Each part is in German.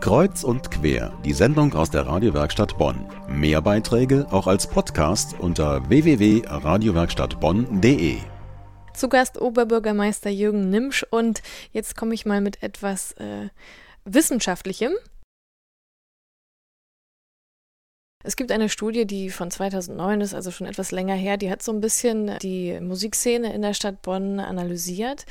Kreuz und quer, die Sendung aus der Radiowerkstatt Bonn. Mehr Beiträge auch als Podcast unter www.radiowerkstattbonn.de. Zu Gast Oberbürgermeister Jürgen Nimsch und jetzt komme ich mal mit etwas äh, Wissenschaftlichem. Es gibt eine Studie, die von 2009 ist, also schon etwas länger her, die hat so ein bisschen die Musikszene in der Stadt Bonn analysiert.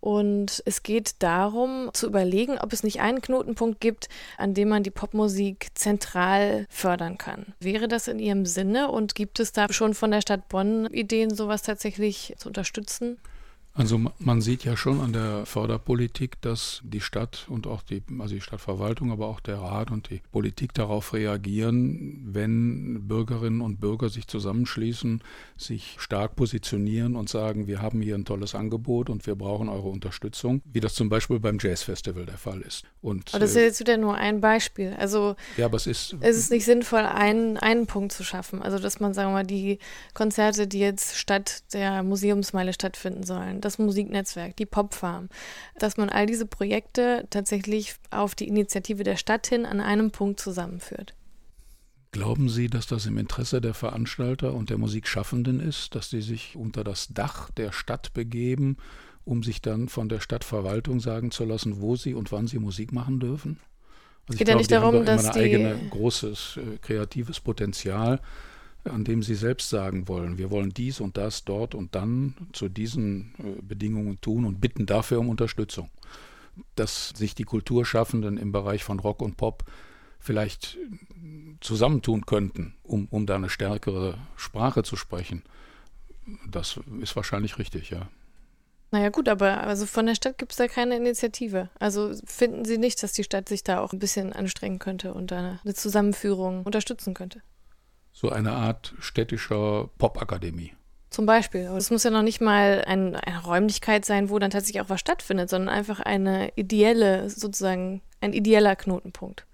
Und es geht darum, zu überlegen, ob es nicht einen Knotenpunkt gibt, an dem man die Popmusik zentral fördern kann. Wäre das in Ihrem Sinne und gibt es da schon von der Stadt Bonn Ideen, sowas tatsächlich zu unterstützen? Also man sieht ja schon an der Förderpolitik, dass die Stadt und auch die, also die Stadtverwaltung, aber auch der Rat und die Politik darauf reagieren, wenn Bürgerinnen und Bürger sich zusammenschließen, sich stark positionieren und sagen, wir haben hier ein tolles Angebot und wir brauchen eure Unterstützung, wie das zum Beispiel beim Jazzfestival der Fall ist. Und, aber das ist ja jetzt wieder nur ein Beispiel. Also ja, aber es ist, es ist nicht sinnvoll, einen, einen Punkt zu schaffen. Also dass man, sagen wir mal, die Konzerte, die jetzt statt der Museumsmeile stattfinden sollen, das Musiknetzwerk, die Popfarm, dass man all diese Projekte tatsächlich auf die Initiative der Stadt hin an einem Punkt zusammenführt. Glauben Sie, dass das im Interesse der Veranstalter und der Musikschaffenden ist, dass sie sich unter das Dach der Stadt begeben, um sich dann von der Stadtverwaltung sagen zu lassen, wo sie und wann sie Musik machen dürfen? Also es geht ja nicht darum, dass die eigene großes äh, kreatives Potenzial an dem sie selbst sagen wollen, wir wollen dies und das dort und dann zu diesen äh, Bedingungen tun und bitten dafür um Unterstützung. Dass sich die Kulturschaffenden im Bereich von Rock und Pop vielleicht zusammentun könnten, um, um da eine stärkere Sprache zu sprechen, das ist wahrscheinlich richtig, ja. Naja gut, aber also von der Stadt gibt es da keine Initiative. Also finden Sie nicht, dass die Stadt sich da auch ein bisschen anstrengen könnte und eine Zusammenführung unterstützen könnte? So eine Art städtischer Popakademie. Zum Beispiel. Es muss ja noch nicht mal ein, eine Räumlichkeit sein, wo dann tatsächlich auch was stattfindet, sondern einfach eine ideelle, sozusagen ein ideeller Knotenpunkt.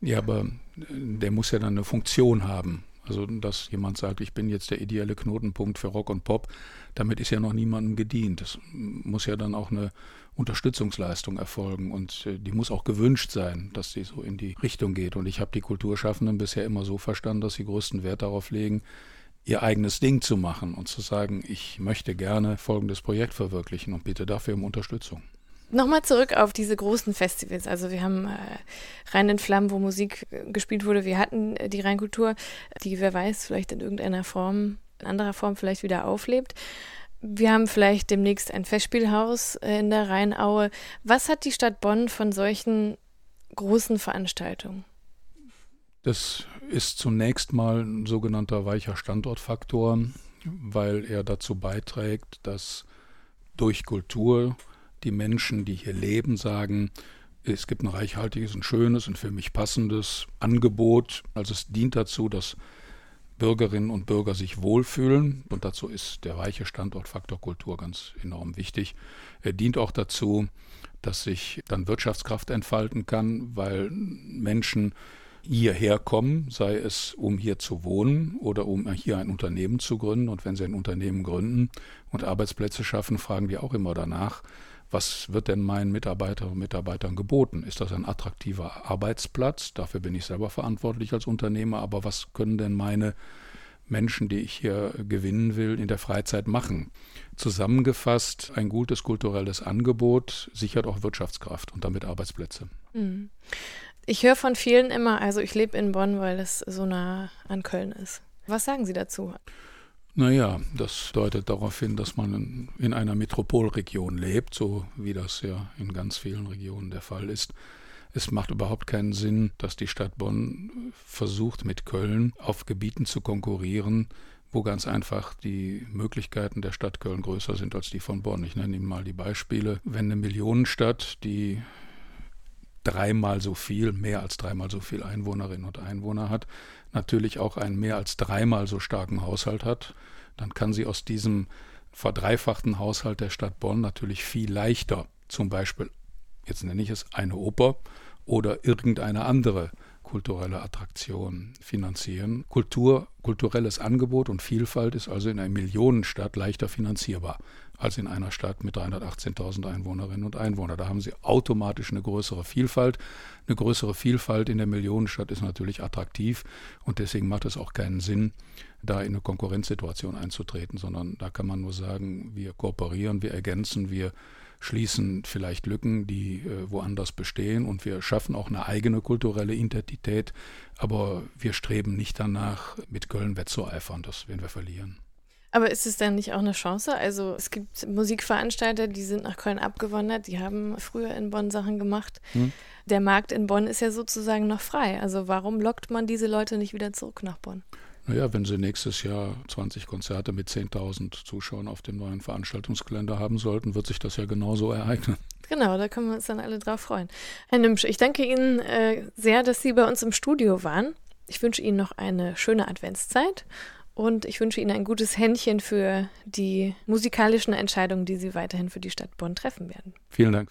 Ja, aber der muss ja dann eine Funktion haben. Also, dass jemand sagt, ich bin jetzt der ideelle Knotenpunkt für Rock und Pop, damit ist ja noch niemandem gedient. Das muss ja dann auch eine Unterstützungsleistung erfolgen und äh, die muss auch gewünscht sein, dass sie so in die Richtung geht. Und ich habe die Kulturschaffenden bisher immer so verstanden, dass sie größten Wert darauf legen, ihr eigenes Ding zu machen und zu sagen, ich möchte gerne folgendes Projekt verwirklichen und bitte dafür um Unterstützung. Nochmal zurück auf diese großen Festivals. Also wir haben äh, Rhein in Flammen, wo Musik äh, gespielt wurde. Wir hatten äh, die Rheinkultur, die, wer weiß, vielleicht in irgendeiner Form, in anderer Form vielleicht wieder auflebt. Wir haben vielleicht demnächst ein Festspielhaus äh, in der Rheinaue. Was hat die Stadt Bonn von solchen großen Veranstaltungen? Das ist zunächst mal ein sogenannter weicher Standortfaktor, weil er dazu beiträgt, dass durch Kultur die Menschen, die hier leben, sagen, es gibt ein reichhaltiges, ein schönes, ein für mich passendes Angebot. Also es dient dazu, dass Bürgerinnen und Bürger sich wohlfühlen. Und dazu ist der weiche Standortfaktor Kultur ganz enorm wichtig. Er dient auch dazu, dass sich dann Wirtschaftskraft entfalten kann, weil Menschen hierher kommen, sei es um hier zu wohnen oder um hier ein Unternehmen zu gründen. Und wenn sie ein Unternehmen gründen und Arbeitsplätze schaffen, fragen wir auch immer danach, was wird denn meinen Mitarbeiter und Mitarbeitern geboten? Ist das ein attraktiver Arbeitsplatz? Dafür bin ich selber verantwortlich als Unternehmer, aber was können denn meine Menschen, die ich hier gewinnen will, in der Freizeit machen? Zusammengefasst, ein gutes kulturelles Angebot sichert auch Wirtschaftskraft und damit Arbeitsplätze. Mhm. Ich höre von vielen immer, also ich lebe in Bonn, weil es so nah an Köln ist. Was sagen Sie dazu? Naja, das deutet darauf hin, dass man in einer Metropolregion lebt, so wie das ja in ganz vielen Regionen der Fall ist. Es macht überhaupt keinen Sinn, dass die Stadt Bonn versucht, mit Köln auf Gebieten zu konkurrieren, wo ganz einfach die Möglichkeiten der Stadt Köln größer sind als die von Bonn. Ich nenne Ihnen mal die Beispiele. Wenn eine Millionenstadt, die dreimal so viel, mehr als dreimal so viel Einwohnerinnen und Einwohner hat, natürlich auch einen mehr als dreimal so starken Haushalt hat, dann kann sie aus diesem verdreifachten Haushalt der Stadt Bonn natürlich viel leichter, zum Beispiel, jetzt nenne ich es, eine Oper oder irgendeine andere kulturelle Attraktion finanzieren. Kultur, kulturelles Angebot und Vielfalt ist also in einer Millionenstadt leichter finanzierbar als in einer Stadt mit 318.000 Einwohnerinnen und Einwohnern. Da haben sie automatisch eine größere Vielfalt. Eine größere Vielfalt in der Millionenstadt ist natürlich attraktiv und deswegen macht es auch keinen Sinn, da in eine Konkurrenzsituation einzutreten, sondern da kann man nur sagen, wir kooperieren, wir ergänzen, wir schließen vielleicht Lücken, die äh, woanders bestehen und wir schaffen auch eine eigene kulturelle Identität, aber wir streben nicht danach, mit Köln wettzueifern, das werden wir verlieren. Aber ist es dann nicht auch eine Chance? Also es gibt Musikveranstalter, die sind nach Köln abgewandert, die haben früher in Bonn Sachen gemacht. Hm. Der Markt in Bonn ist ja sozusagen noch frei. Also warum lockt man diese Leute nicht wieder zurück nach Bonn? Naja, wenn Sie nächstes Jahr 20 Konzerte mit 10.000 Zuschauern auf dem neuen Veranstaltungsgelände haben sollten, wird sich das ja genauso ereignen. Genau, da können wir uns dann alle drauf freuen. Herr Nimsch, ich danke Ihnen äh, sehr, dass Sie bei uns im Studio waren. Ich wünsche Ihnen noch eine schöne Adventszeit und ich wünsche Ihnen ein gutes Händchen für die musikalischen Entscheidungen, die Sie weiterhin für die Stadt Bonn treffen werden. Vielen Dank.